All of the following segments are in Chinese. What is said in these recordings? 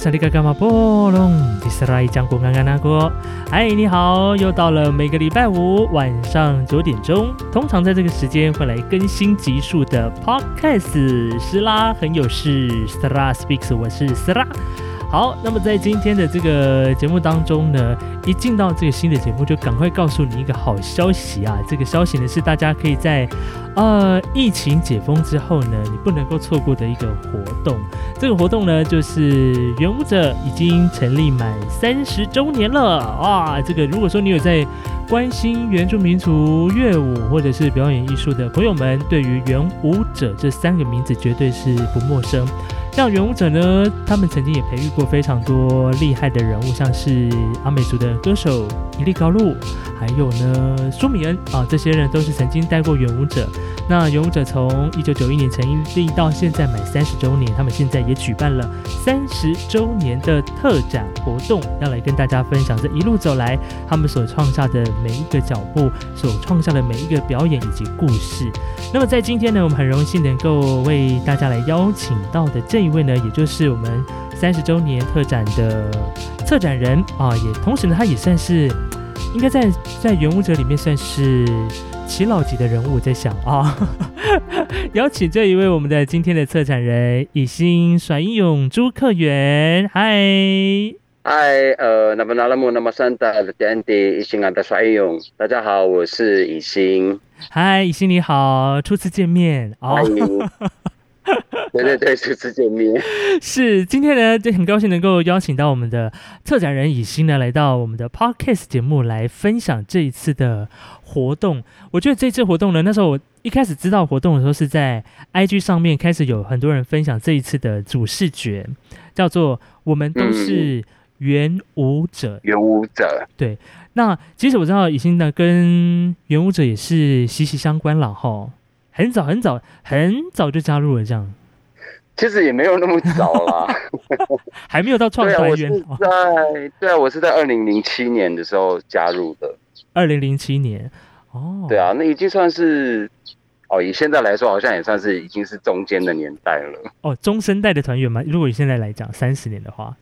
好，萨利嘎嘎马波隆，迪斯拉伊江古安安那国。嗨，你好，又到了每个礼拜五晚上九点钟，通常在这个时间会来更新集数的 Podcast。斯拉很有事，斯拉 Speaks，我是斯拉。好，那么在今天的这个节目当中呢，一进到这个新的节目，就赶快告诉你一个好消息啊！这个消息呢是大家可以在呃疫情解封之后呢，你不能够错过的一个活动。这个活动呢，就是原舞者已经成立满三十周年了啊！这个如果说你有在关心原住民族乐舞或者是表演艺术的朋友们，对于原舞者这三个名字绝对是不陌生。像元舞者呢，他们曾经也培育过非常多厉害的人物，像是阿美族的歌手伊利高路，还有呢苏米恩啊，这些人都是曾经带过元舞者。那元舞者从一九九一年成立到现在满三十周年，他们现在也举办了三十周年的特展活动，要来跟大家分享这一路走来他们所创下的每一个脚步，所创下的每一个表演以及故事。那么在今天呢，我们很荣幸能够为大家来邀请到的这一位呢，也就是我们三十周年特展的策展人啊，也同时呢，他也算是应该在在原舞者里面算是。耆老级的人物在想啊，邀请这一位我们的今天的策展人以心甩英勇朱克元，嗨嗨，呃，那么那么那么三的 Dandy 以心啊的甩勇，大家好，我是以心，嗨，以心你好，初次见面哦。对 对对，初次见面是 今天呢，就很高兴能够邀请到我们的策展人以心呢，来到我们的 Podcast 节目来分享这一次的活动。我觉得这次活动呢，那时候我一开始知道活动的时候，是在 IG 上面开始有很多人分享这一次的主视觉，叫做“我们都是元舞者”。元舞者，对。那其实我知道以心呢，跟元舞者也是息息相关了哈。很早很早很早就加入了这样，其实也没有那么早啦，还没有到创团员。在对啊，我是在二零零七年的时候加入的。二零零七年，哦，对啊，那已经算是哦，以现在来说，好像也算是已经是中间的年代了。哦，中生代的团员吗？如果以现在来讲，三十年的话，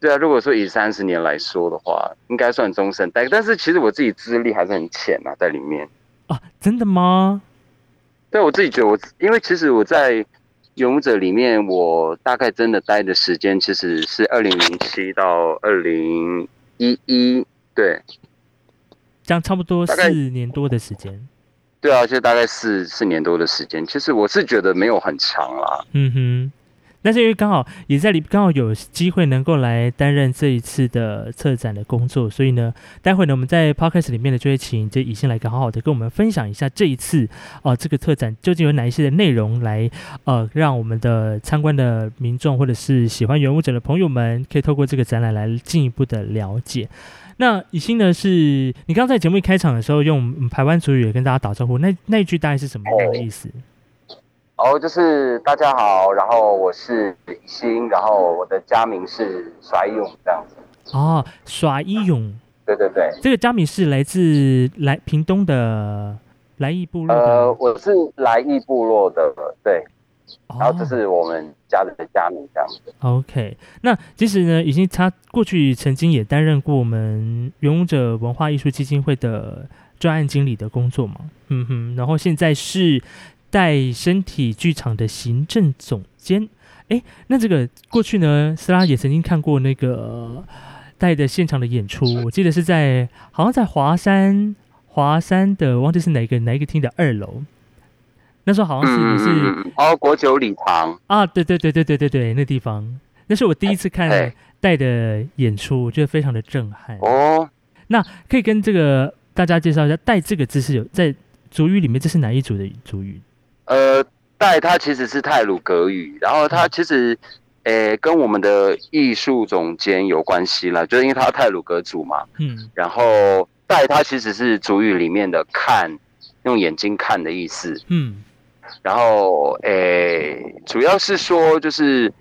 对啊，如果说以三十年来说的话，应该算中生代。但是其实我自己资历还是很浅啊，在里面。啊，真的吗？对我自己觉得，我因为其实我在勇者里面，我大概真的待的时间其实是二零零七到二零一一，对，这样差不多四年多的时间。对啊，就大概四四年多的时间，其实我是觉得没有很长啦。嗯哼。但是因为刚好也在里，刚好有机会能够来担任这一次的策展的工作，所以呢，待会呢我们在 podcast 里面呢就会请这以心来好好的跟我们分享一下这一次哦这个特展究竟有哪一些的内容，来呃让我们的参观的民众或者是喜欢原物者的朋友们可以透过这个展览来进一步的了解。那以心呢是你刚在节目一开场的时候用台湾主语跟大家打招呼，那那一句大概是什么样的意思？哦，就是大家好，然后我是李欣，然后我的家名是耍一勇这样子。哦，耍一勇，对对对，这个家名是来自来屏东的来义部落。呃，我是来义部落的，对。然后这是我们家的家名这样子。OK，那其实呢，已经他过去曾经也担任过我们勇者文化艺术基金会的专案经理的工作嘛。嗯哼，然后现在是。带身体剧场的行政总监，哎，那这个过去呢，斯拉也曾经看过那个带的现场的演出，我记得是在好像在华山华山的，忘记是哪个哪一个厅的二楼，那时候好像是你是哦国酒礼堂。啊，对对对对对对对，那地方，那是我第一次看带的演出，我觉得非常的震撼。哦。那可以跟这个大家介绍一下，带这个姿势有在主语里面，这是哪一组的主语？呃，带它其实是泰鲁格语，然后它其实，诶，跟我们的艺术总监有关系了，就是因为他泰鲁格族嘛，嗯，然后带它其实是主语里面的看，用眼睛看的意思，嗯，然后诶，主要是说就是。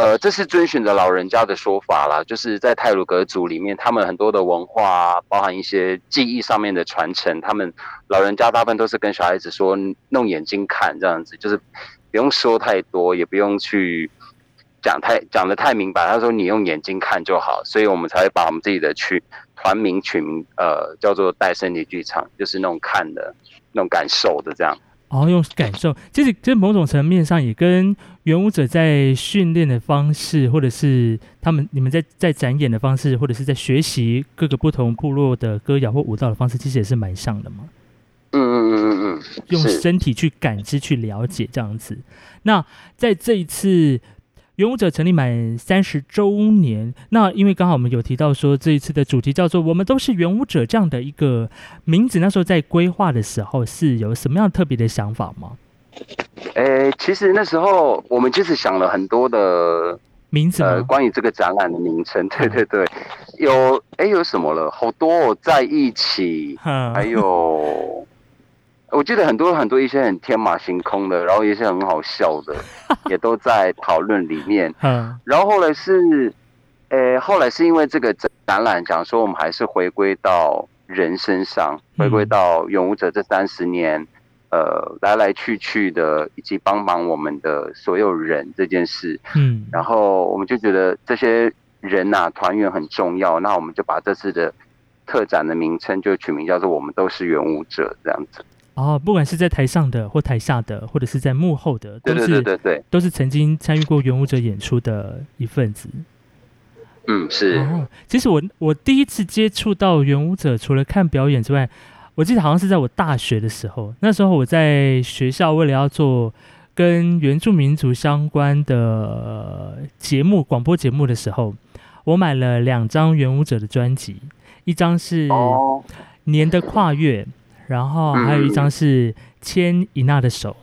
呃，这是遵循着老人家的说法啦，就是在泰鲁格族里面，他们很多的文化，包含一些记忆上面的传承，他们老人家大部分都是跟小孩子说，弄眼睛看这样子，就是不用说太多，也不用去讲太讲的太明白，他说你用眼睛看就好，所以我们才会把我们自己的取团名取名呃叫做带身体剧场，就是那种看的那种感受的这样。哦，用感受，其实这某种层面上也跟原舞者在训练的方式，或者是他们你们在在展演的方式，或者是在学习各个不同部落的歌谣或舞蹈的方式，其实也是蛮像的嘛。嗯嗯嗯嗯嗯，用身体去感知、去了解这样子。那在这一次。原舞者成立满三十周年，那因为刚好我们有提到说这一次的主题叫做“我们都是元武者”这样的一个名字，那时候在规划的时候是有什么样特别的想法吗？诶，其实那时候我们就是想了很多的名字，呃，关于这个展览的名称，对对对，有诶有什么了？好多在一起，还有。我记得很多很多一些很天马行空的，然后一些很好笑的，也都在讨论里面。嗯，然后后来是，呃，后来是因为这个展展览讲说，我们还是回归到人身上，回归到勇武者这三十年，呃，来来去去的，以及帮忙我们的所有人这件事。嗯，然后我们就觉得这些人呐，团员很重要，那我们就把这次的特展的名称就取名叫做“我们都是元武者”这样子。哦，不管是在台上的或台下的，或者是在幕后的，都是对对，都是曾经参与过元舞者演出的一份子。嗯，是。哦，其实我我第一次接触到元舞者，除了看表演之外，我记得好像是在我大学的时候。那时候我在学校，为了要做跟原住民族相关的节目、广播节目的时候，我买了两张元舞者的专辑，一张是《年的跨越》。然后还有一张是牵伊娜的手，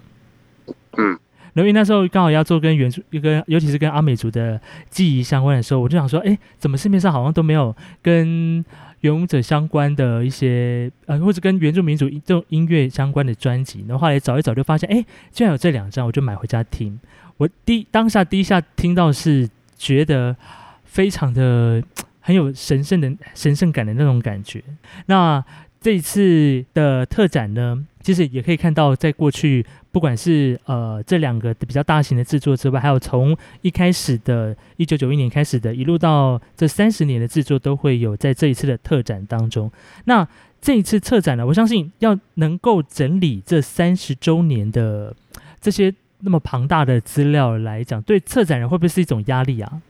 嗯，因为那时候刚好要做跟原著、跟尤其是跟阿美族的记忆相关的时候，我就想说，哎，怎么市面上好像都没有跟原舞者相关的一些，呃，或者跟原住民族这种音乐相关的专辑？然后后来找一找，就发现，哎，居然有这两张，我就买回家听。我第当下第一下听到是觉得非常的很有神圣的神圣感的那种感觉。那这一次的特展呢，其实也可以看到，在过去不管是呃这两个比较大型的制作之外，还有从一开始的一九九一年开始的，一路到这三十年的制作，都会有在这一次的特展当中。那这一次策展呢，我相信要能够整理这三十周年的这些那么庞大的资料来讲，对策展人会不会是一种压力啊？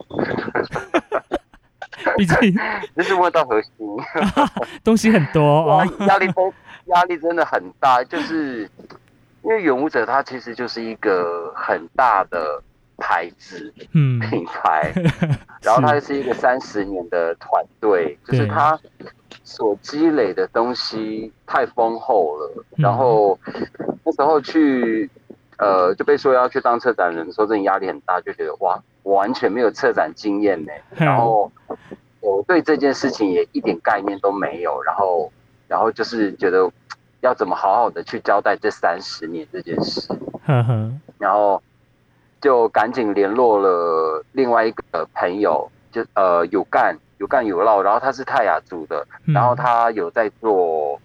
毕竟 这是问到核心，东西很多，压力都压力真的很大。就是因为永舞者他其实就是一个很大的牌子，嗯，品牌，然后他是一个三十年的团队，就是他所积累的东西太丰厚了。然后那时候去呃就被说要去当策展人的时候，真的压力很大，就觉得哇，我完全没有策展经验呢，然后。我对这件事情也一点概念都没有，然后，然后就是觉得要怎么好好的去交代这三十年这件事，然后就赶紧联络了另外一个朋友，就呃有干有干有唠，然后他是泰雅族的，然后他有在做，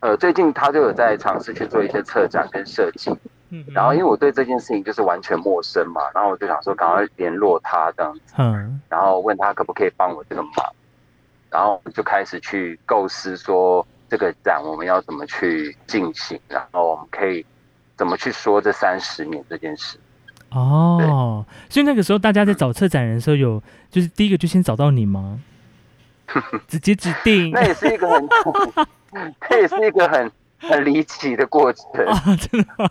呃最近他就有在尝试去做一些策展跟设计。然后因为我对这件事情就是完全陌生嘛，然后我就想说赶快联络他这样子，嗯，然后问他可不可以帮我这个忙，然后就开始去构思说这个展我们要怎么去进行，然后我们可以怎么去说这三十年这件事。哦，所以那个时候大家在找策展人的时候，有就是第一个就先找到你吗？直接指定？那也是一个很，那也是一个很很离奇的过程啊，真的。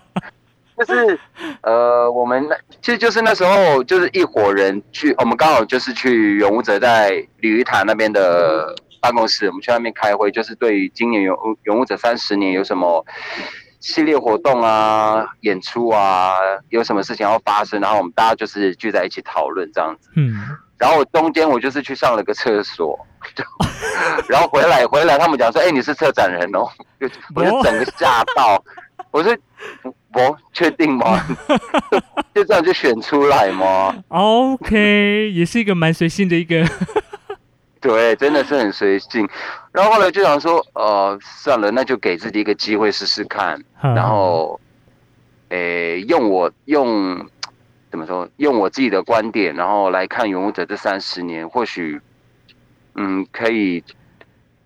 就是呃，我们那其实就是那时候，就是一伙人去，我们刚好就是去永武者在鲤鱼潭那边的办公室，我们去那边开会，就是对于今年永永武者三十年有什么系列活动啊、演出啊，有什么事情要发生，然后我们大家就是聚在一起讨论这样子。嗯。然后我中间我就是去上了个厕所，然后回来回来，他们讲说：“哎，你是策展人哦。”就我就整个吓到，我说。不确定吗？就这样就选出来吗？OK，也是一个蛮随性的一个。对，真的是很随性。然后后来就想说，呃，算了，那就给自己一个机会试试看。然后，诶，用我用。怎么说？用我自己的观点，然后来看《勇武者》这三十年，或许，嗯，可以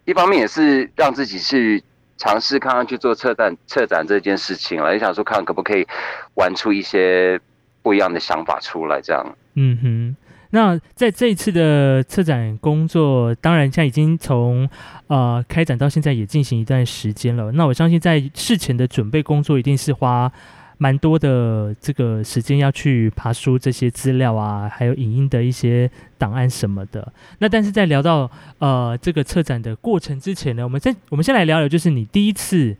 一方面也是让自己去尝试看看去做策展策展这件事情了，也想说看可不可以玩出一些不一样的想法出来，这样。嗯哼。那在这一次的策展工作，当然现在已经从呃开展到现在也进行一段时间了。那我相信在事前的准备工作一定是花蛮多的这个时间要去爬书这些资料啊，还有影音的一些档案什么的。那但是在聊到呃这个策展的过程之前呢，我们先我们先来聊聊，就是你第一次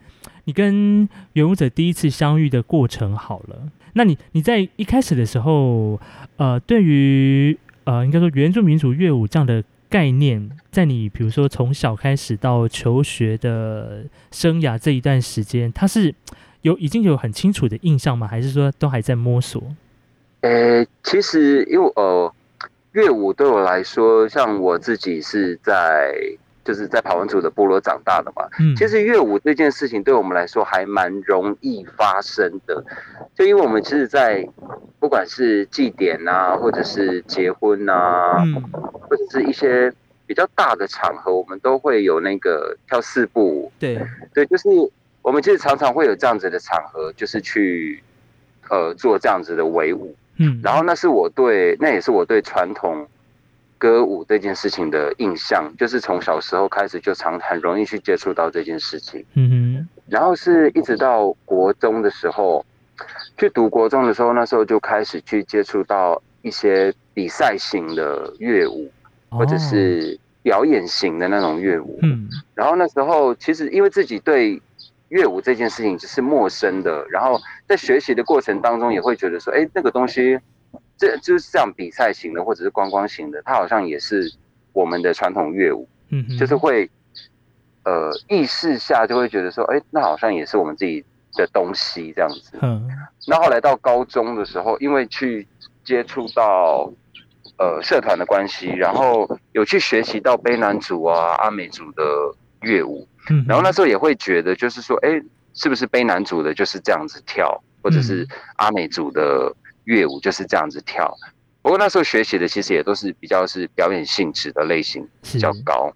你跟原舞者第一次相遇的过程好了。那你你在一开始的时候，呃，对于呃，应该说原住民族乐舞这样的概念，在你比如说从小开始到求学的生涯这一段时间，它是有已经有很清楚的印象吗？还是说都还在摸索？呃，其实因为呃，乐舞对我来说，像我自己是在。就是在跑文族的部落长大的嘛，嗯，其实乐舞这件事情对我们来说还蛮容易发生的，就因为我们其实，在不管是祭典啊，或者是结婚啊，嗯，或者是一些比较大的场合，我们都会有那个跳四步舞，对，对，就是我们其实常常会有这样子的场合，就是去呃做这样子的围舞，嗯，然后那是我对，那也是我对传统。歌舞这件事情的印象，就是从小时候开始就常很容易去接触到这件事情。嗯哼，然后是一直到国中的时候，去读国中的时候，那时候就开始去接触到一些比赛型的乐舞，或者是表演型的那种乐舞。嗯，然后那时候其实因为自己对乐舞这件事情只是陌生的，然后在学习的过程当中也会觉得说，哎，那个东西。这就是这样比赛型的，或者是观光型的，它好像也是我们的传统乐舞，嗯，就是会，呃，意识下就会觉得说，哎，那好像也是我们自己的东西这样子。嗯，那后来到高中的时候，因为去接触到呃社团的关系，然后有去学习到卑南族啊、阿美族的乐舞，嗯，然后那时候也会觉得，就是说，哎，是不是卑南族的就是这样子跳，或者是阿美族的？乐舞就是这样子跳，不过那时候学习的其实也都是比较是表演性质的类型比较高，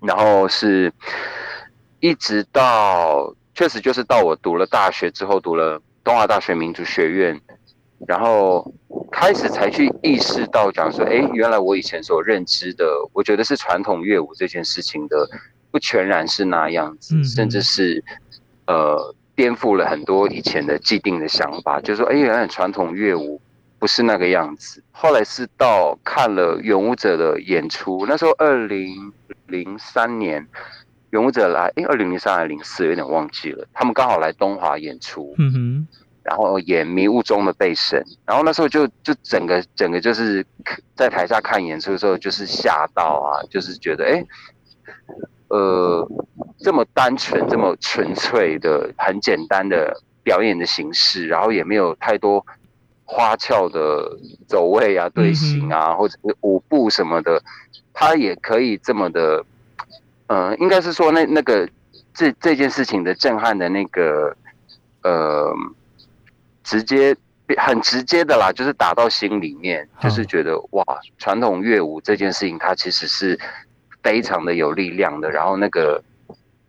然后是一直到确实就是到我读了大学之后，读了东华大学民族学院，然后开始才去意识到讲说，哎，原来我以前所认知的，我觉得是传统乐舞这件事情的，不全然是那样子，甚至是呃。颠覆了很多以前的既定的想法，就说：“哎，原来传统乐舞不是那个样子。”后来是到看了勇舞者的演出，那时候二零零三年，勇舞者来，哎，二零零三还是零四，有点忘记了。他们刚好来东华演出，嗯哼，然后演迷雾中的背神，然后那时候就就整个整个就是在台下看演出的时候，就是吓到啊，就是觉得哎。呃，这么单纯、这么纯粹的、很简单的表演的形式，然后也没有太多花俏的走位啊、队形啊，或者是舞步什么的，他也可以这么的，呃，应该是说那那个这这件事情的震撼的那个，呃，直接很直接的啦，就是打到心里面，就是觉得哇，传统乐舞这件事情，它其实是。非常的有力量的，然后那个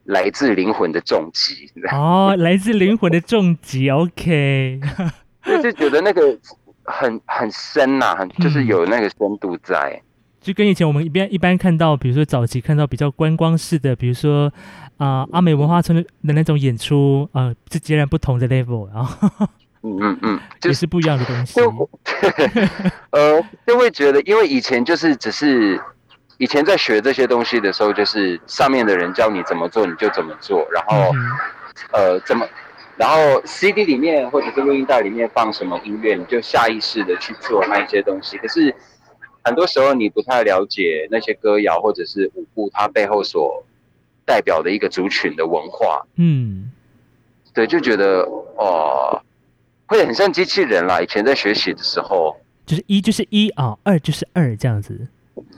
来自灵魂的重击。哦，来自灵魂的重击，OK，就觉得那个很很深呐，很就是有那个深度在，就跟以前我们一般一般看到，比如说早期看到比较观光式的，比如说啊阿美文化村的的那种演出啊，是截然不同的 level，然后嗯嗯嗯，也是不一样的东西，呃，就会觉得，因为以前就是只是。以前在学这些东西的时候，就是上面的人教你怎么做，你就怎么做。然后，呃，怎么，然后 CD 里面或者是录音带里面放什么音乐，你就下意识的去做那一些东西。可是很多时候你不太了解那些歌谣或者是舞步它背后所代表的一个族群的文化。嗯，对，就觉得哦，会很像机器人啦。以前在学习的时候，就是一就是一啊，二就是二这样子。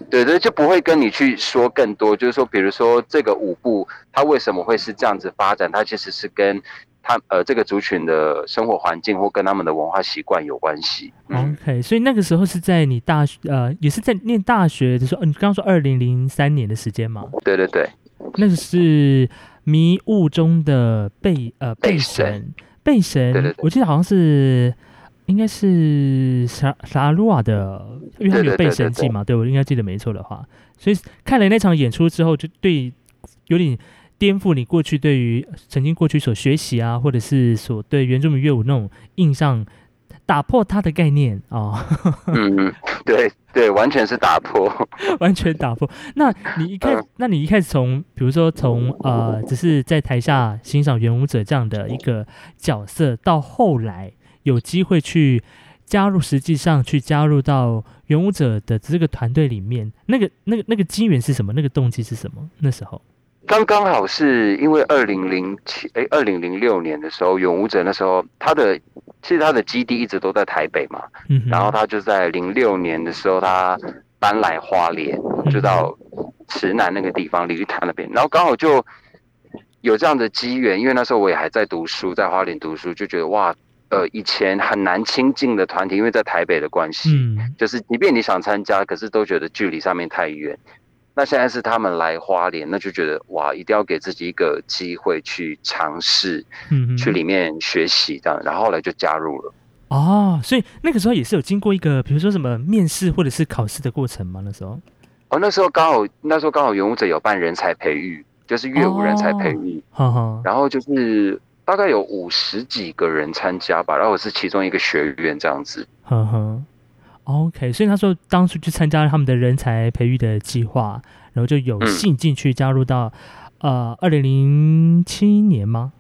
对对，就不会跟你去说更多，就是说，比如说这个舞步它为什么会是这样子发展，它其实是跟他呃这个族群的生活环境或跟他们的文化习惯有关系。OK，所以那个时候是在你大学呃也是在念大学的时候，你刚刚说二零零三年的时间吗？对对对，那个是迷雾中的贝呃贝神贝神，对对，我记得好像是。应该是沙沙鲁瓦的，因为他有背神迹嘛，对我应该记得没错的话，所以看了那场演出之后，就对有点颠覆你过去对于曾经过去所学习啊，或者是所对原住民乐舞那种印象，打破它的概念啊。嗯，对对，完全是打破，完全打破。那你一开，那你一开始从，比如说从呃，只是在台下欣赏原舞者这样的一个角色，到后来。有机会去加入，实际上去加入到元舞者的这个团队里面，那个、那个、那个机缘是什么？那个动机是什么？那时候刚刚好是因为二零零七哎，二零零六年的时候，勇舞者那时候他的其实他的基地一直都在台北嘛，嗯，然后他就在零六年的时候他搬来花莲，就到池南那个地方鲤鱼潭那边，然后刚好就有这样的机缘，因为那时候我也还在读书，在花莲读书，就觉得哇。呃，以前很难亲近的团体，因为在台北的关系，嗯，就是即便你想参加，可是都觉得距离上面太远。那现在是他们来花莲，那就觉得哇，一定要给自己一个机会去尝试，嗯，去里面学习这样，然后后来就加入了。哦，所以那个时候也是有经过一个，比如说什么面试或者是考试的过程吗？那时候？哦，那时候刚好那时候刚好勇者有办人才培育，就是乐舞人才培育，然后就是。大概有五十几个人参加吧，然后我是其中一个学员这样子。呵呵，OK，所以他说当初去参加他们的人才培育的计划，然后就有幸进去加入到呃二零零七年吗？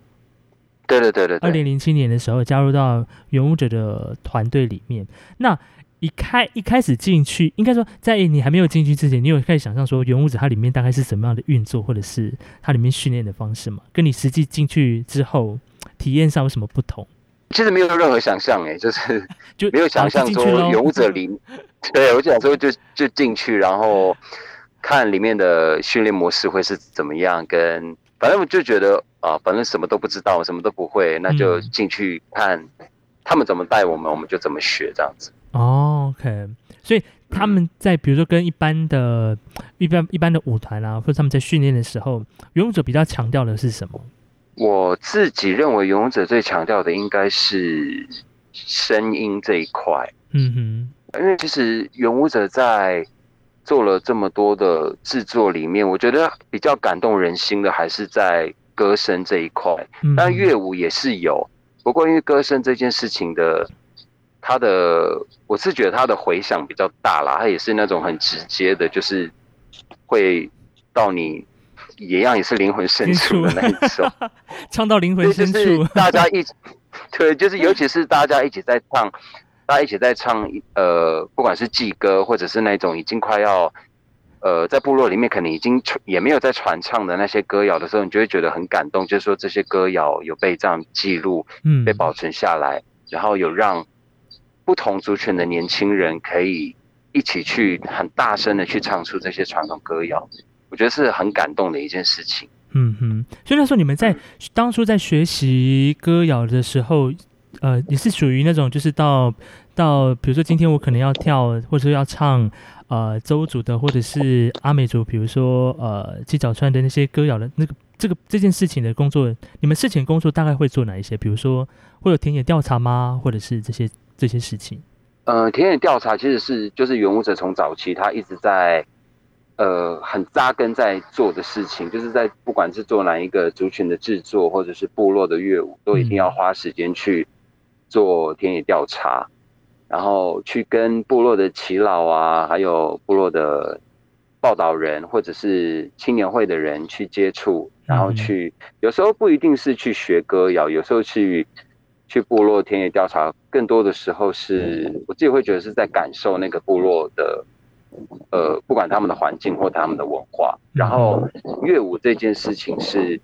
对对对对，二零零七年的时候加入到原舞者的团队里面，那。一开一开始进去，应该说在你还没有进去之前，你有开始想象说原物质它里面大概是什么样的运作，或者是它里面训练的方式吗？跟你实际进去之后体验上有什么不同？其实没有任何想象，哎，就是就没有想象说原物者里，对我想说就就进去，然后看里面的训练模式会是怎么样，跟反正我就觉得啊，反正什么都不知道，什么都不会，那就进去看他们怎么带我们，我们就怎么学这样子。哦，OK，所以他们在比如说跟一般的、一般一般的舞团啊，或者他们在训练的时候，游泳者比较强调的是什么？我自己认为游泳者最强调的应该是声音这一块。嗯哼，因为其实原舞者在做了这么多的制作里面，我觉得比较感动人心的还是在歌声这一块。但乐舞也是有，不过因为歌声这件事情的。他的我是觉得他的回响比较大啦，他也是那种很直接的，就是会到你一样也是灵魂深处的那一种，唱到灵魂深处。大家一 对，就是尤其是大家一起在唱，大家一起在唱，呃，不管是祭歌或者是那种已经快要呃在部落里面可能已经也没有在传唱的那些歌谣的时候，你就会觉得很感动，就是说这些歌谣有被这样记录，嗯，被保存下来，然后有让。不同族群的年轻人可以一起去很大声的去唱出这些传统歌谣，我觉得是很感动的一件事情。嗯哼，所以那时候你们在当初在学习歌谣的时候，呃，你是属于那种就是到到，比如说今天我可能要跳，或者说要唱呃周族的，或者是阿美族，比如说呃七角川的那些歌谣的那个这个这件事情的工作，你们事前工作大概会做哪一些？比如说会有田野调查吗？或者是这些？这些事情，呃，田野调查其实是就是原舞者从早期他一直在，呃，很扎根在做的事情，就是在不管是做哪一个族群的制作，或者是部落的乐舞，都一定要花时间去做田野调查，然后去跟部落的耆老啊，还有部落的报道人或者是青年会的人去接触，然后去有时候不一定是去学歌谣，有时候去。去部落田野调查，更多的时候是我自己会觉得是在感受那个部落的，呃，不管他们的环境或他们的文化。然后乐舞这件事情是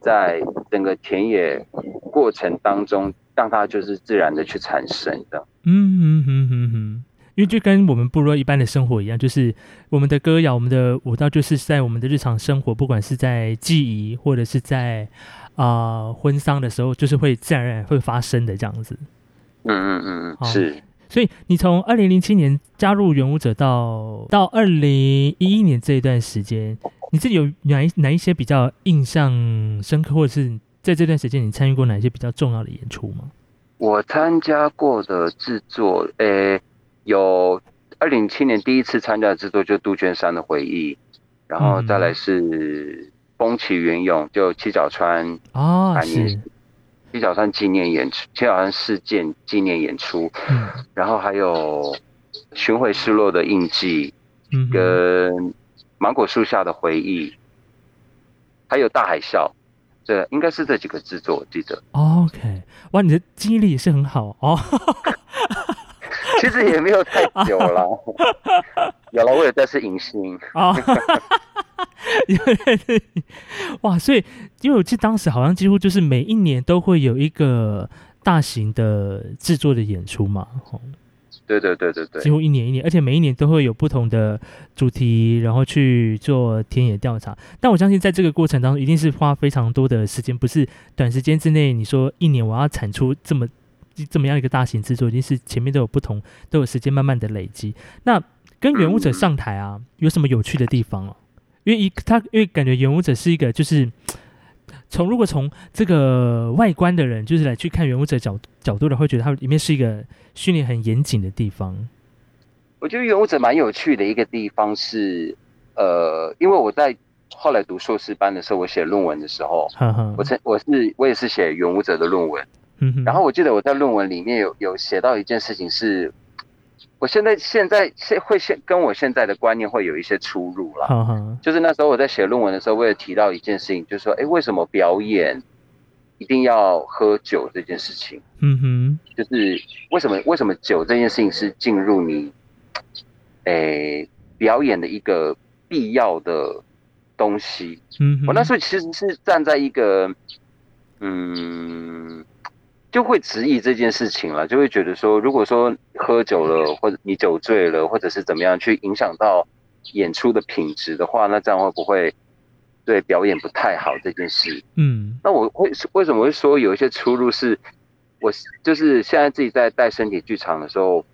在整个田野过程当中，让它就是自然的去产生的。嗯嗯嗯嗯嗯，因为就跟我们部落一般的生活一样，就是我们的歌谣、我们的舞蹈，就是在我们的日常生活，不管是在记忆或者是在啊婚丧的时候，就是会自然而然会发生的这样子。嗯嗯嗯嗯，是。所以你从二零零七年加入元舞者到到二零一一年这一段时间，你自己有哪一哪一些比较印象深刻，或者是在这段时间你参与过哪些比较重要的演出吗？我参加过的制作，诶，有二零零七年第一次参加的制作就杜鹃山的回忆，然后再来是风起云涌，就七角川哦，是。七角川纪念演出，七角川事件纪念演出，嗯然后还有巡回失落的印记，跟芒果树下的回忆，还有大海啸，这应该是这几个制作，我记得。OK，哇，你的记忆力也是很好哦。其实也没有太久了，有了，我也在是影星啊。哇，所以因为我记得当时好像几乎就是每一年都会有一个大型的制作的演出嘛，对对对对对，几乎一年一年，而且每一年都会有不同的主题，然后去做田野调查。但我相信在这个过程当中，一定是花非常多的时间，不是短时间之内。你说一年我要产出这么这么样一个大型制作，一定是前面都有不同，都有时间慢慢的累积。那跟原舞者上台啊，有什么有趣的地方啊？因为一他因为感觉原舞者是一个就是从如果从这个外观的人就是来去看原舞者角角度的，会觉得它里面是一个训练很严谨的地方。我觉得原舞者蛮有趣的一个地方是，呃，因为我在后来读硕士班的时候，我写论文的时候，我曾我是我也是写原舞者的论文，然后我记得我在论文里面有有写到一件事情是。我现在现在现会现跟我现在的观念会有一些出入了，就是那时候我在写论文的时候，我也提到一件事情，就是说，哎，为什么表演一定要喝酒这件事情？嗯哼，就是为什么为什么酒这件事情是进入你，哎，表演的一个必要的东西？嗯，我那时候其实是站在一个，嗯。就会质疑这件事情了，就会觉得说，如果说喝酒了，或者你酒醉了，或者是怎么样，去影响到演出的品质的话，那这样会不会对表演不太好这件事？嗯，那我会为什么会说有一些出入？是，我就是现在自己在带身体剧场的时候，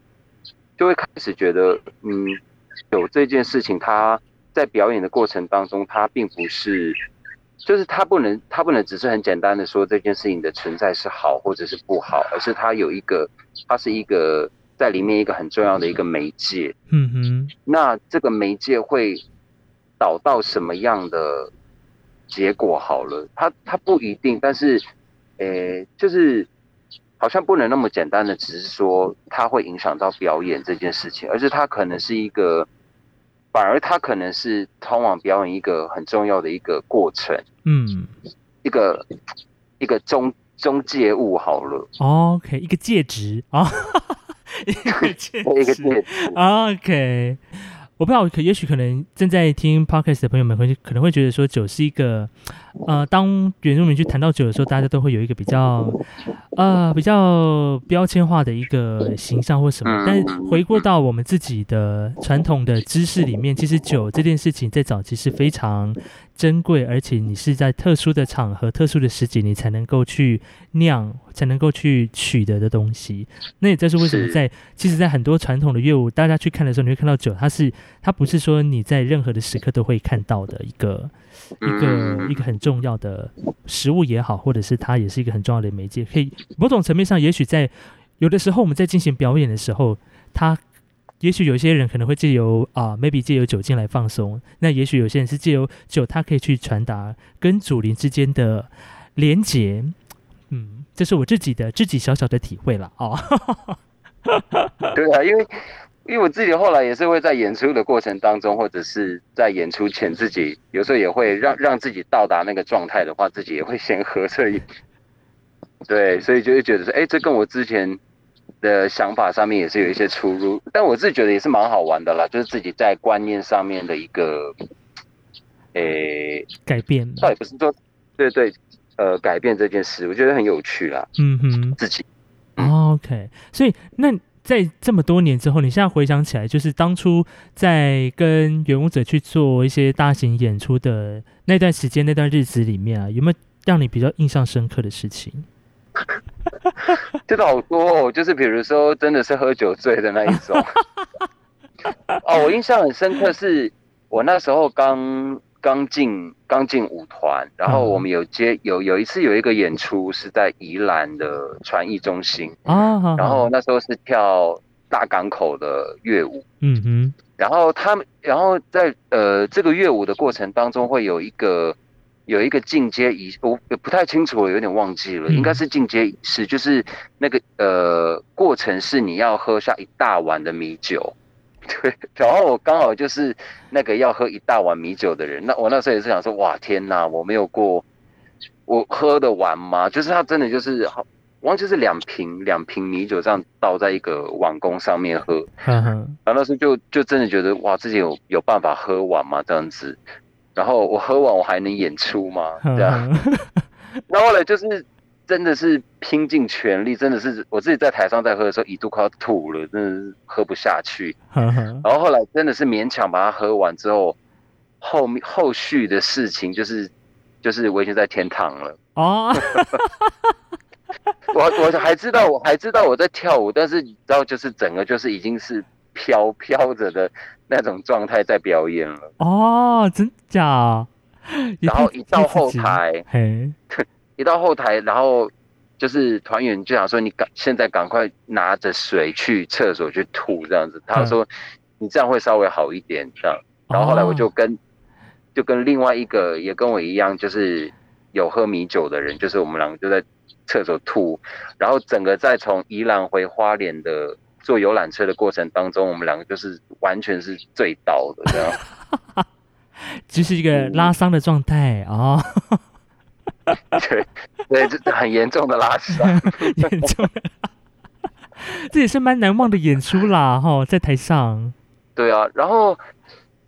就会开始觉得，嗯，有这件事情，它在表演的过程当中，它并不是。就是他不能，他不能只是很简单的说这件事情的存在是好或者是不好，而是他有一个，它是一个在里面一个很重要的一个媒介。嗯哼。那这个媒介会导到什么样的结果？好了，它它不一定，但是，诶，就是好像不能那么简单的只是说它会影响到表演这件事情，而是它可能是一个。反而它可能是通往表演一个很重要的一个过程，嗯，一个一个中中介物好了，OK，一个介质 啊，一个介一个介，OK。我不知道，可也许可能正在听 podcast 的朋友们会可能会觉得说酒是一个，呃，当原住民去谈到酒的时候，大家都会有一个比较，呃，比较标签化的一个形象或什么。但回过到我们自己的传统的知识里面，其实酒这件事情在早期是非常珍贵，而且你是在特殊的场合、特殊的时节，你才能够去酿。才能够去取得的东西，那也就是为什么在其实，在很多传统的乐舞，大家去看的时候，你会看到酒，它是它不是说你在任何的时刻都会看到的一个一个一个很重要的食物也好，或者是它也是一个很重要的媒介。可以某种层面上，也许在有的时候我们在进行表演的时候，它也许有些人可能会借由啊，maybe 借由酒精来放松，那也许有些人是借由酒，他可以去传达跟祖灵之间的连结。嗯，这是我自己的自己小小的体会了哦。对啊，因为因为我自己后来也是会在演出的过程当中，或者是在演出前，自己有时候也会让让自己到达那个状态的话，自己也会先喝。所以，对，所以就会觉得说，哎，这跟我之前的想法上面也是有一些出入。但我自己觉得也是蛮好玩的啦，就是自己在观念上面的一个，诶，改变。倒也不是说，对对。呃，改变这件事，我觉得很有趣啦。嗯哼，自己。OK，所以那在这么多年之后，你现在回想起来，就是当初在跟原舞者去做一些大型演出的那段时间、那段日子里面啊，有没有让你比较印象深刻的事情？真的好多，哦，就是比如说，真的是喝酒醉的那一种。哦，我印象很深刻，是我那时候刚刚进刚进舞团，然后我们有接有有一次有一个演出是在宜兰的传艺中心啊，然后那时候是跳大港口的乐舞，嗯哼，然后他们然后在呃这个乐舞的过程当中会有一个。有一个进阶仪，我不太清楚，我有点忘记了，应该是进阶仪式，就是那个呃过程是你要喝下一大碗的米酒，对，然后我刚好就是那个要喝一大碗米酒的人，那我那时候也是想说，哇天哪，我没有过，我喝得完吗？就是他真的就是好，忘记是两瓶两瓶米酒这样倒在一个碗弓上面喝，嗯然后那时候就就真的觉得哇，自己有有办法喝完吗？这样子。然后我喝完，我还能演出吗？这样，那后来就是真的是拼尽全力，真的是我自己在台上在喝的时候，一度快要吐了，真的是喝不下去。然后后来真的是勉强把它喝完之后，后面后续的事情就是就是我已经在天堂了。哦，我我还知道我还知道我在跳舞，但是你知道就是整个就是已经是飘飘着的。那种状态在表演了哦，真假？然后一到后台，一到后台，然后就是团员就想说：“你赶现在赶快拿着水去厕所去吐，这样子。”他说：“你这样会稍微好一点。”这样，然后后来我就跟就跟另外一个也跟我一样，就是有喝米酒的人，就是我们两个就在厕所吐，然后整个再从宜兰回花莲的。坐游览车的过程当中，我们两个就是完全是醉倒的这样，就是一个拉伤的状态哦。对对，这很严重的拉伤，严重。这也是蛮难忘的演出啦，哈，在台上。对啊，然后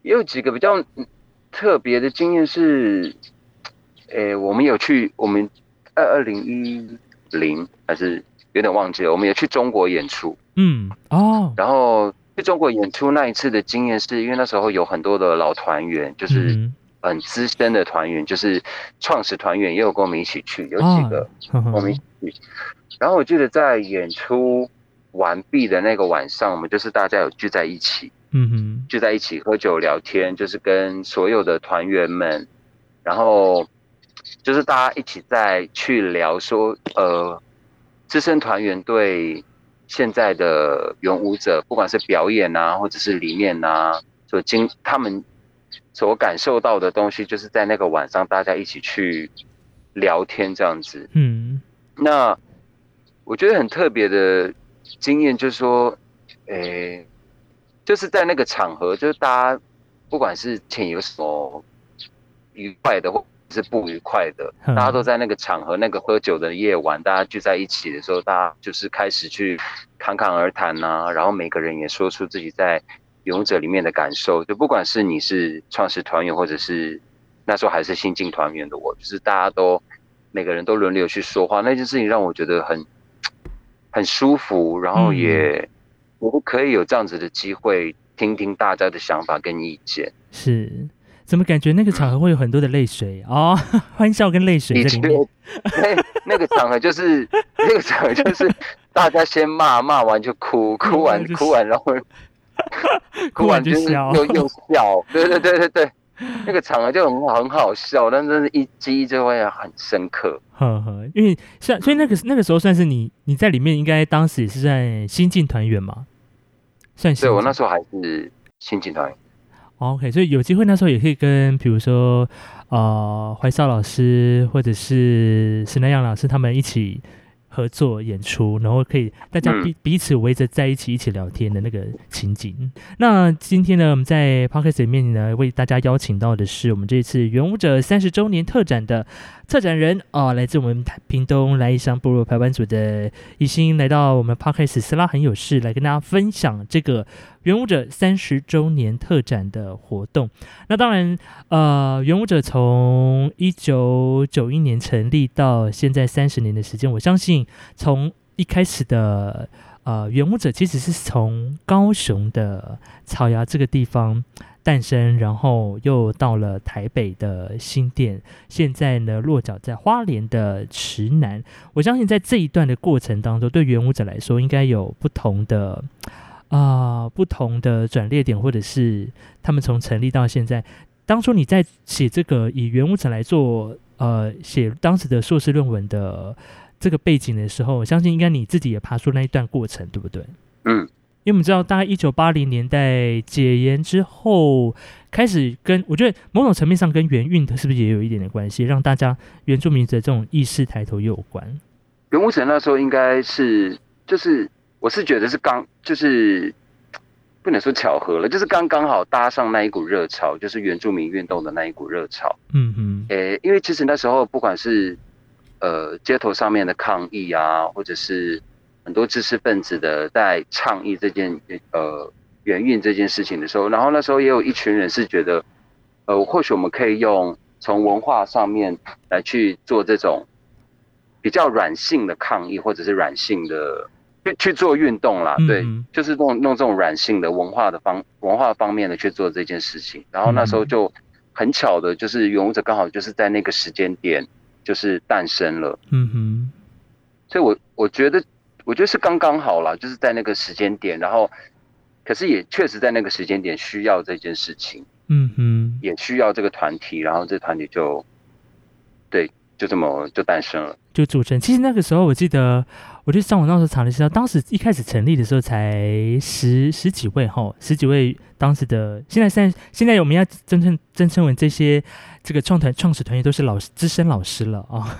也有几个比较特别的经验是，诶，我们有去我们二二零一零还是有点忘记了，我们也去中国演出。嗯哦，然后去中国演出那一次的经验，是因为那时候有很多的老团员，就是很资深的团员，就是创始团员也有跟我们一起去，有几个我们一起去。然后我记得在演出完毕的那个晚上，我们就是大家有聚在一起，嗯哼，聚在一起喝酒聊天，就是跟所有的团员们，然后就是大家一起在去聊说，呃，资深团员对。现在的原舞者，不管是表演啊，或者是理念啊，所经他们所感受到的东西，就是在那个晚上大家一起去聊天这样子。嗯，那我觉得很特别的经验，就是说，诶，就是在那个场合，就是大家不管是前有什么愉快的或。是不愉快的，大家都在那个场合，那个喝酒的夜晚，大家聚在一起的时候，大家就是开始去侃侃而谈呐，然后每个人也说出自己在勇者里面的感受，就不管是你是创始团员，或者是那时候还是新进团员的我，就是大家都每个人都轮流去说话，那件事情让我觉得很很舒服，然后也我们可以有这样子的机会听听大家的想法跟意见，是。怎么感觉那个场合会有很多的泪水哦？欢笑跟泪水在里面。那那个场合就是那个场合就是大家先骂，骂完就哭，哭完哭完然后 哭完就是又又笑。对对对对对，那个场合就很很好笑，但真是一记忆就会很深刻。呵呵，因为像所以那个那个时候算是你你在里面，应该当时也是在新进团员嘛？算是。对我那时候还是新进团员。OK，所以有机会那时候也可以跟，比如说，呃，怀少老师或者是沈南阳老师他们一起。合作演出，然后可以大家彼彼此围着在一起一起聊天的那个情景。那今天呢，我们在 podcast 里面呢，为大家邀请到的是我们这次元舞者三十周年特展的策展人哦，来自我们屏东来一乡部落排湾组的一心，来到我们 podcast 斯拉很有事，来跟大家分享这个元舞者三十周年特展的活动。那当然，呃，元舞者从一九九一年成立到现在三十年的时间，我相信。从一开始的呃，原舞者其实是从高雄的草芽这个地方诞生，然后又到了台北的新店，现在呢落脚在花莲的池南。我相信在这一段的过程当中，对原舞者来说，应该有不同的啊不同的转捩点，或者是他们从成立到现在。当初你在写这个以原舞者来做呃写当时的硕士论文的。这个背景的时候，我相信应该你自己也爬出那一段过程，对不对？嗯，因为我们知道，大概一九八零年代解严之后，开始跟我觉得某种层面上跟原运的是不是也有一点点关系，让大家原住民的这种意识抬头有关。原武城那时候应该是，就是我是觉得是刚，就是不能说巧合了，就是刚刚好搭上那一股热潮，就是原住民运动的那一股热潮。嗯嗯，诶，因为其实那时候不管是呃，街头上面的抗议啊，或者是很多知识分子的在倡议这件呃原运这件事情的时候，然后那时候也有一群人是觉得，呃，或许我们可以用从文化上面来去做这种比较软性的抗议，或者是软性的去去做运动啦，对，就是弄弄这种软性的文化的方文化方面的去做这件事情。然后那时候就很巧的，就是勇者刚好就是在那个时间点。就是诞生了，嗯哼，所以我我觉得，我觉得是刚刚好了，就是在那个时间点，然后，可是也确实在那个时间点需要这件事情，嗯哼，也需要这个团体，然后这团体就，对，就这么就诞生了，就组成。其实那个时候我记得，我就上网那时候查了一下，当时一开始成立的时候才十十几位哈，十几位当时的，现在现在现在我们要真正真称为这些。这个创团创始团员都是老师资深老师了啊，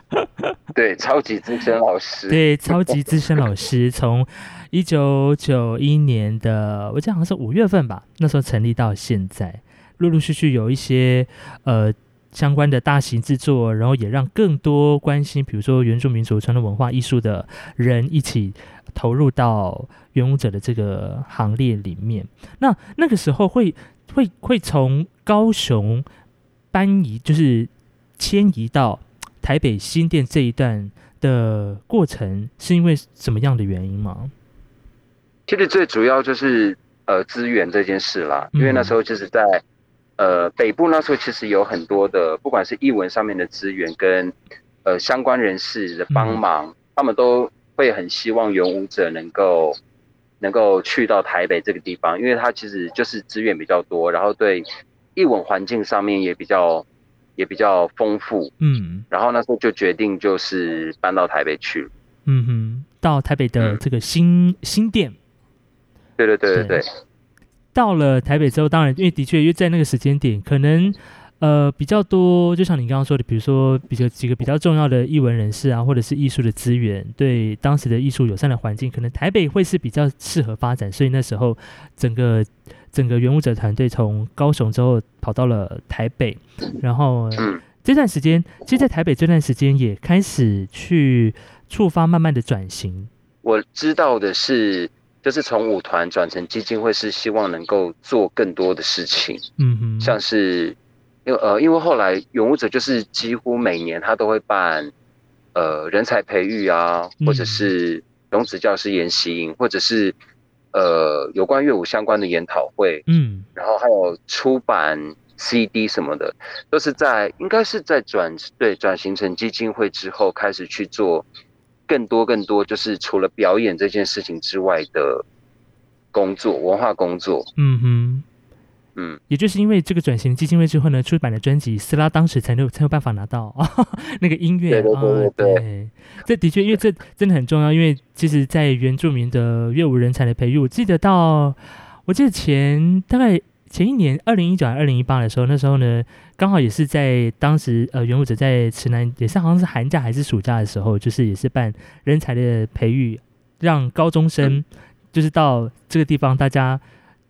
对，超级资深老师，对，超级资深老师，从一九九一年的，我记得好像是五月份吧，那时候成立到现在，陆陆续续有一些呃相关的大型制作，然后也让更多关心，比如说原住民族传统文化艺术的人一起投入到原舞者的这个行列里面。那那个时候会会会从高雄。搬移就是迁移到台北新店这一段的过程，是因为什么样的原因吗？其实最主要就是呃资源这件事啦，因为那时候就是在呃北部那时候其实有很多的，不管是译文上面的资源跟呃相关人士的帮忙，他们都会很希望原舞者能够能够去到台北这个地方，因为他其实就是资源比较多，然后对。译文环境上面也比较也比较丰富，嗯，然后那时候就决定就是搬到台北去，嗯哼，到台北的这个新新店，对对对对。对，到了台北之后，当然因为的确因为在那个时间点，可能呃比较多，就像你刚刚说的，比如说比较几个比较重要的译文人士啊，或者是艺术的资源，对当时的艺术友善的环境，可能台北会是比较适合发展，所以那时候整个。整个原舞者团队从高雄之后跑到了台北，然后这段时间，其实在台北这段时间也开始去触发慢慢的转型。我知道的是，就是从舞团转成基金会，是希望能够做更多的事情。嗯哼，像是因为呃，因为后来原舞者就是几乎每年他都会办呃人才培育啊，或者是种子教师研习营，或者是。呃，有关乐舞相关的研讨会，嗯，然后还有出版 CD 什么的，都是在应该是在转对转型成基金会之后，开始去做更多更多，就是除了表演这件事情之外的工作，文化工作，嗯哼。嗯，也就是因为这个转型基金会之后呢，出版的专辑，斯拉当时才有才有办法拿到 那个音乐啊。对，这的确，因为这真的很重要。因为其实，在原住民的乐舞人才的培育，我记得到，我记得前大概前一年，二零一九还二零一八的时候，那时候呢，刚好也是在当时呃，原舞者在池南，也是好像是寒假还是暑假的时候，就是也是办人才的培育，让高中生就是到这个地方，大家。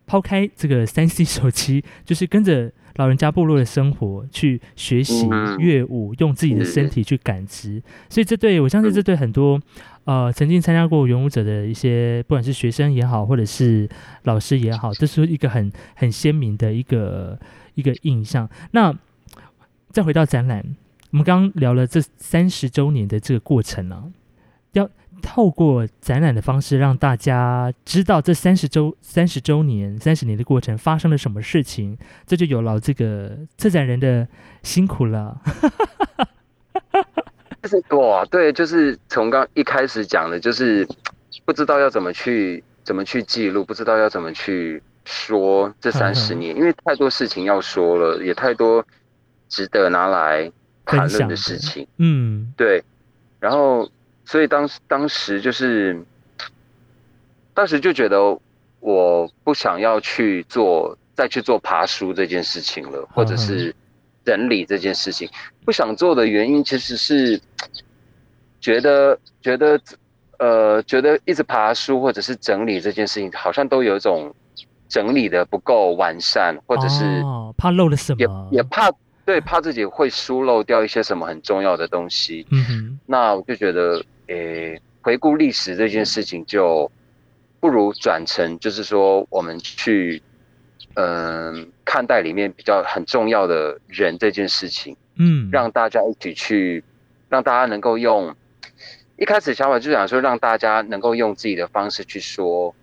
抛开这个三 C 手机，就是跟着老人家部落的生活去学习乐舞，用自己的身体去感知。所以这对我相信，这对很多呃曾经参加过元舞者的一些，不管是学生也好，或者是老师也好，这是一个很很鲜明的一个一个印象。那再回到展览，我们刚刚聊了这三十周年的这个过程啊，要透过展览的方式，让大家知道这三十周、三十周年、三十年的过程发生了什么事情，这就有劳这个策展人的辛苦了。就 是哇，对，就是从刚一开始讲的，就是不知道要怎么去怎么去记录，不知道要怎么去说这三十年，因为太多事情要说了，也太多值得拿来谈论的事情。嗯，对，然后。所以当时当时就是，当时就觉得我不想要去做再去做爬书这件事情了，或者是整理这件事情，不想做的原因其实是觉得觉得呃觉得一直爬书或者是整理这件事情，好像都有一种整理的不够完善，或者是怕漏了什么，也也怕。对，怕自己会疏漏掉一些什么很重要的东西。嗯哼，那我就觉得，诶，回顾历史这件事情，就不如转成，就是说，我们去，嗯，看待里面比较很重要的人这件事情。嗯，让大家一起去，让大家能够用一开始想法就想说，让大家能够用自己的方式去说，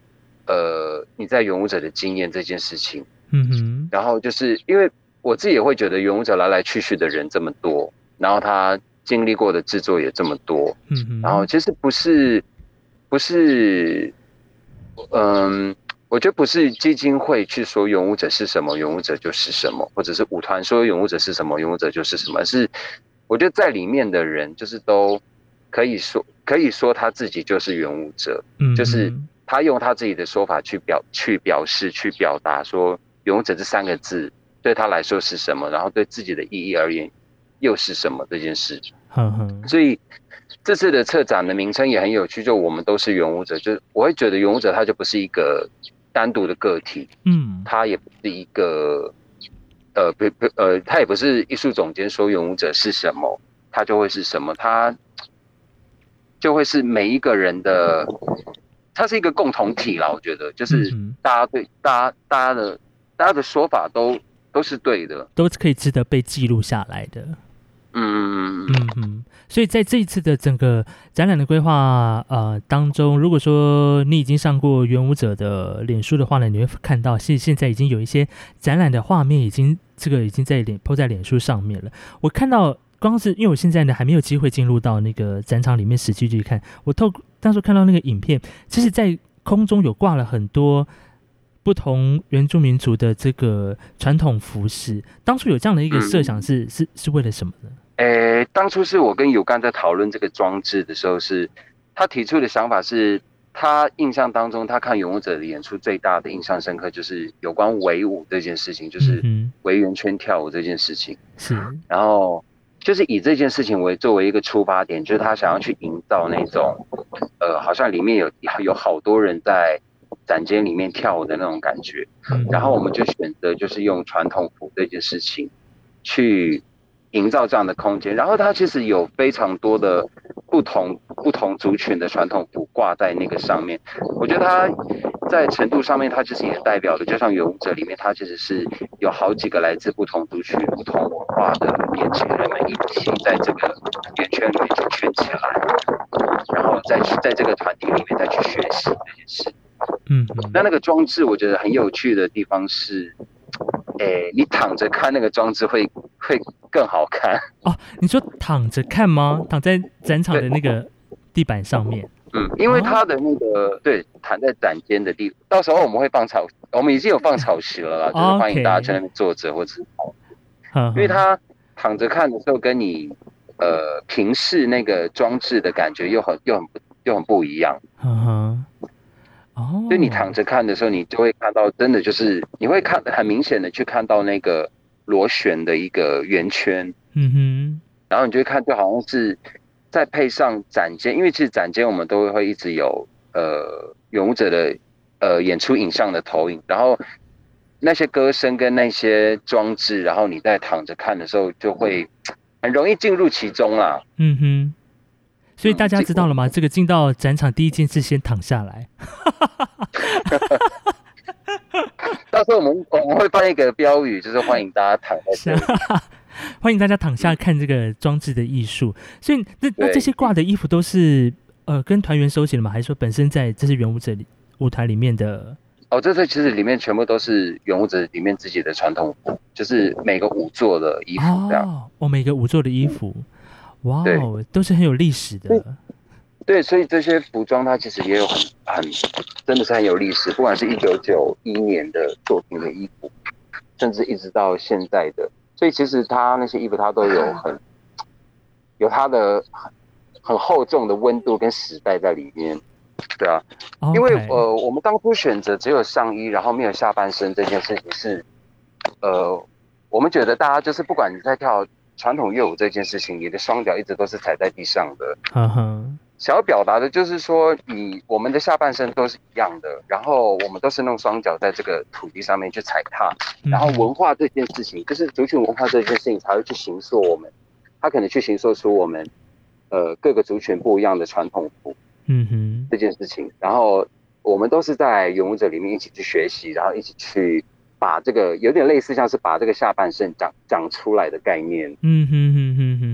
呃，你在勇武者的经验这件事情。嗯哼，然后就是因为。我自己也会觉得，勇者来来去去的人这么多，然后他经历过的制作也这么多，嗯，然后其实不是，不是，嗯，我觉得不是基金会去说勇武者是什么，勇武者就是什么，或者是舞团说勇武者是什么，勇武者就是什么，是我觉得在里面的人就是都可以说，可以说他自己就是勇武者，嗯，就是他用他自己的说法去表去表示去表达说勇武者这三个字。对他来说是什么？然后对自己的意义而言又是什么？这件事，所以这次的策展的名称也很有趣，就我们都是原舞者，就我会觉得原舞者他就不是一个单独的个体，嗯，他也不是一个呃不不呃，他也不是艺术总监说原舞者是什么，他就会是什么，他就会是每一个人的，它是一个共同体啦。我觉得就是大家对大家大家的大家的说法都。都是对的，都是可以值得被记录下来的。嗯嗯所以在这一次的整个展览的规划呃当中，如果说你已经上过元舞者的脸书的话呢，你会看到现现在已经有一些展览的画面，已经这个已经在脸铺在脸书上面了。我看到光是因为我现在呢还没有机会进入到那个展场里面实际去看，我透当时看到那个影片，其实在空中有挂了很多。不同原住民族的这个传统服饰，当初有这样的一个设想是是是为了什么呢？诶，当初是我跟有干在讨论这个装置的时候，是他提出的想法是，他印象当中他看勇者的演出最大的印象深刻就是有关围舞这件事情，就是围圆圈跳舞这件事情。是，然后就是以这件事情为作为一个出发点，就是他想要去营造那种，呃，好像里面有有好多人在。展间里面跳舞的那种感觉，然后我们就选择就是用传统服这件事情去营造这样的空间。然后它其实有非常多的不同不同族群的传统服挂在那个上面。我觉得它在程度上面，它其实也代表了，就像勇者里面，它其实是有好几个来自不同族群、不同文化的年轻人们一起在这个圆圈里面去圈起来，然后再去在这个团体里面再去学习这件事。嗯，那那个装置我觉得很有趣的地方是，诶，你躺着看那个装置会会更好看 哦。你说躺着看吗？躺在展场的那个地板上面？嗯，因为它的那个对，躺在展间的地，到时候我们会放草，我们已经有放草席了啦，就是欢迎大家在那边坐着或者，因为他躺着看的时候，跟你呃平视那个装置的感觉又很又很不又很不一样。嗯哼。哦，就你躺着看的时候，你就会看到，真的就是你会看很明显的去看到那个螺旋的一个圆圈，嗯哼，然后你就会看，就好像是再配上展间，因为其实展间我们都会一直有呃勇者的呃演出影像的投影，然后那些歌声跟那些装置，然后你在躺着看的时候，就会很容易进入其中啦，嗯哼。所以大家知道了吗？这个进到展场第一件事，先躺下来。到时候我们我们会放一个标语，就是欢迎大家躺下，欢迎大家躺下看这个装置的艺术。所以那那这些挂的衣服都是呃跟团员收起了吗？还是说本身在这是原舞者舞台里面的？哦，这这其实里面全部都是原舞者里面自己的传统服，就是每个舞座的衣服这样。哦，每个舞座的衣服，哇哦，都是很有历史的。对，所以这些服装它其实也有很很，真的是很有历史。不管是一九九一年的作品的衣服，甚至一直到现在的，所以其实他那些衣服他都有很有他的很厚重的温度跟时代在里面。对啊，因为呃，我们当初选择只有上衣，然后没有下半身这件事情是，呃，我们觉得大家就是不管你在跳传统乐舞这件事情，你的双脚一直都是踩在地上的。嗯哼，想要表达的就是说，你我们的下半身都是一样的，然后我们都是用双脚在这个土地上面去踩踏，然后文化这件事情，就是族群文化这件事情才会去形塑我们，他可能去形塑出我们，呃，各个族群不一样的传统服。嗯哼，这件事情，然后我们都是在勇武者里面一起去学习，然后一起去把这个有点类似像是把这个下半身长长出来的概念。嗯哼哼哼哼哼，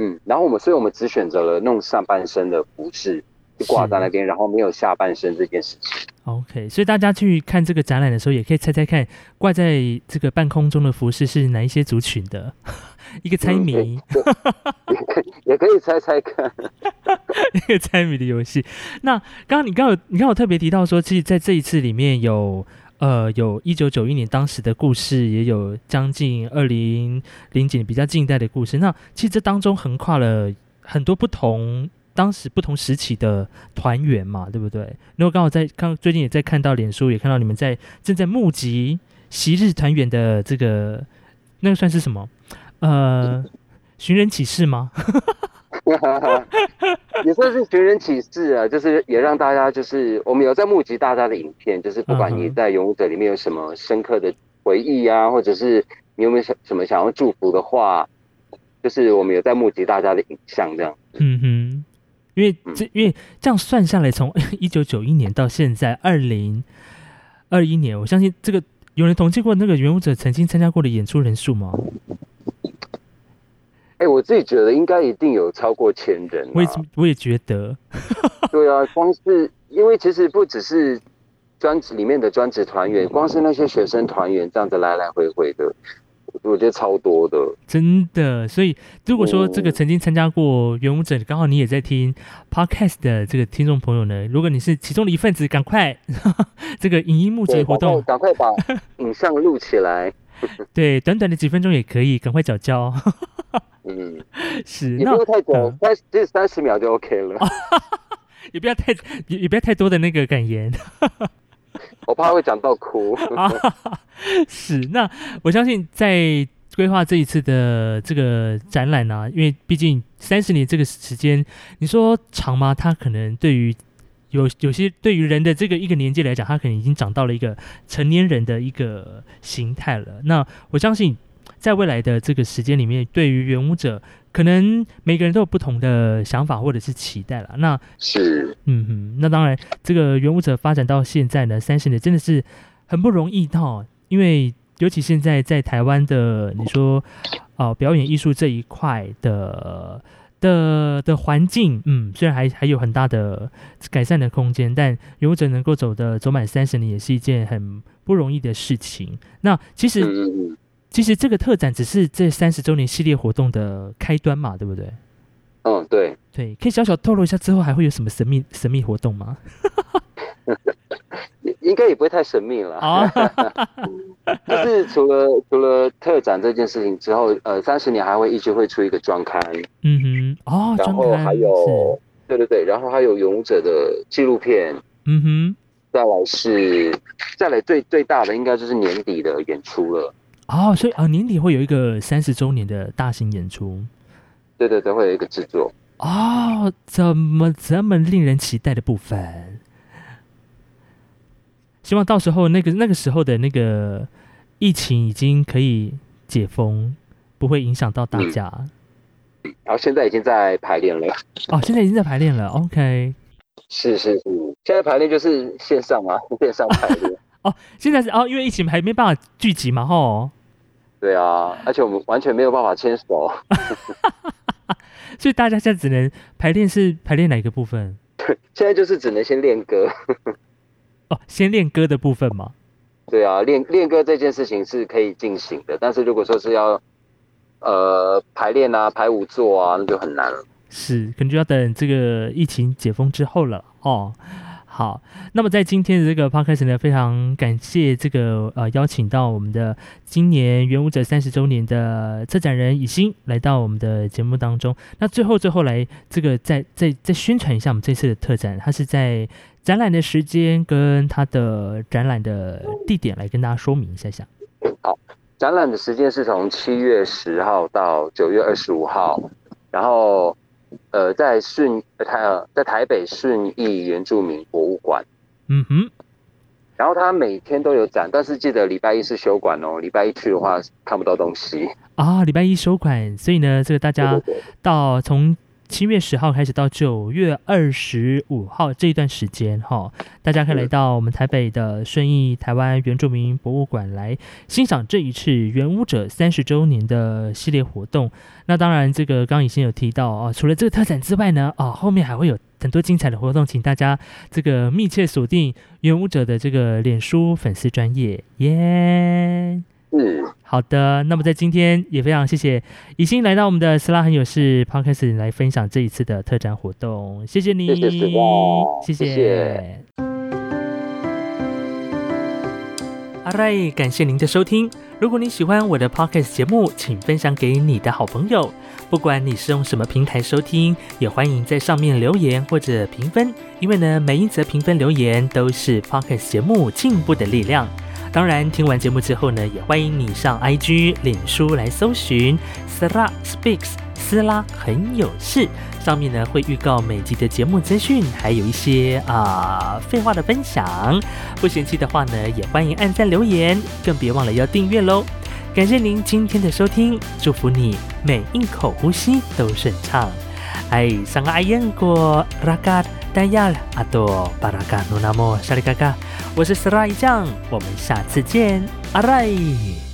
嗯，然后我们，所以我们只选择了弄上半身的服饰，就挂在那边，然后没有下半身这件事情。OK，所以大家去看这个展览的时候，也可以猜猜看，挂在这个半空中的服饰是哪一些族群的。一个猜谜，也可以猜猜看，一个猜谜的游戏。那刚刚你刚有你刚有特别提到说，其实在这一次里面有呃有一九九一年当时的故事，也有将近二零零几年比较近代的故事。那其实这当中横跨了很多不同当时不同时期的团员嘛，对不对？如果刚好在刚最近也在看到脸书，也看到你们在正在募集昔日团员的这个那个算是什么？呃，寻人启事吗？也算是寻人启事啊，就是也让大家，就是我们有在募集大家的影片，就是不管你在勇者里面有什么深刻的回忆啊，或者是你有没有想什么想要祝福的话，就是我们有在募集大家的影像这样。嗯哼，因为这因为这样算下来，从 一九九一年到现在二零二一年，我相信这个有人统计过那个元武者曾经参加过的演出人数吗？哎，我自己觉得应该一定有超过千人。我也我也觉得，对啊，光是因为其实不只是专职里面的专职团员，光是那些学生团员这样子来来回回的，我觉得超多的。真的，所以如果说这个曾经参加过元舞者，刚好你也在听 podcast 的这个听众朋友呢，如果你是其中的一份子，赶快这个影音募集活动，赶快把 影像录起来。对，短短的几分钟也可以，赶快缴交。嗯，是，也不用太久，三其实三十秒就 OK 了，也不要太也也不要太多的那个感言，我怕会讲到哭。是，那我相信在规划这一次的这个展览呢，因为毕竟三十年这个时间，你说长吗？它可能对于有有些对于人的这个一个年纪来讲，他可能已经长到了一个成年人的一个形态了。那我相信。在未来的这个时间里面，对于原舞者，可能每个人都有不同的想法或者是期待了。那是，嗯哼，那当然，这个原舞者发展到现在呢，三十年真的是很不容易到，因为尤其现在在台湾的，你说，哦，表演艺术这一块的的的环境，嗯，虽然还还有很大的改善的空间，但原舞者能够走的走满三十年，也是一件很不容易的事情。那其实。其实这个特展只是这三十周年系列活动的开端嘛，对不对？嗯，对对，可以小小透露一下之后还会有什么神秘神秘活动吗？应该也不会太神秘了啊。就是除了除了特展这件事情之后，呃，三十年还会一直会出一个专刊。嗯哼，哦，然后还有对对对，然后还有勇者的纪录片。嗯哼，再来是再来最最大的应该就是年底的演出了。哦，所以啊，年底会有一个三十周年的大型演出，对对对，会有一个制作。哦，怎么这么令人期待的部分？希望到时候那个那个时候的那个疫情已经可以解封，不会影响到大家。然后现在已经在排练了。哦，现在已经在排练了。OK，是是是，现在排练就是线上嘛，线上排练。哦，现在是哦，因为疫情还没办法聚集嘛，吼。对啊，而且我们完全没有办法牵手。所以大家现在只能排练，是排练哪一个部分？对 现在就是只能先练歌。哦，先练歌的部分吗？对啊，练练歌这件事情是可以进行的，但是如果说是要呃排练啊、排舞做啊，那就很难了。是，可能就要等这个疫情解封之后了哦。好，那么在今天的这个 podcast 呢，非常感谢这个呃邀请到我们的今年元武者三十周年的策展人以欣来到我们的节目当中。那最后最后来这个再再再宣传一下我们这次的特展，它是在展览的时间跟它的展览的地点来跟大家说明一下下。好，展览的时间是从七月十号到九月二十五号，然后。呃，在顺台在台北顺义原住民博物馆，嗯哼，然后他每天都有展，但是记得礼拜一是休馆哦，礼拜一去的话看不到东西。啊，礼拜一休馆，所以呢，这个大家到从。七月十号开始到九月二十五号这一段时间，哈，大家可以来到我们台北的顺义台湾原住民博物馆来欣赏这一次原舞者三十周年的系列活动。那当然，这个刚已经有提到啊，除了这个特展之外呢，啊，后面还会有很多精彩的活动，请大家这个密切锁定原舞者的这个脸书粉丝专业，耶。嗯，好的。那么在今天也非常谢谢已经来到我们的斯拉很有事 podcast 来分享这一次的特展活动，谢谢你，谢谢。阿瑞，感谢您的收听。如果你喜欢我的 podcast 节目，请分享给你的好朋友。不管你是用什么平台收听，也欢迎在上面留言或者评分，因为呢，每一则评分留言都是 podcast 节目进步的力量。当然，听完节目之后呢，也欢迎你上 IG、脸书来搜寻 Sla Speaks，斯拉很有事。上面呢会预告每集的节目资讯，还有一些啊废话的分享。不嫌弃的话呢，也欢迎按赞留言，更别忘了要订阅喽。感谢您今天的收听，祝福你每一口呼吸都顺畅。哎，上个阿燕过拉嘎。大家我是 serai 酱，我们下次见。阿瑞。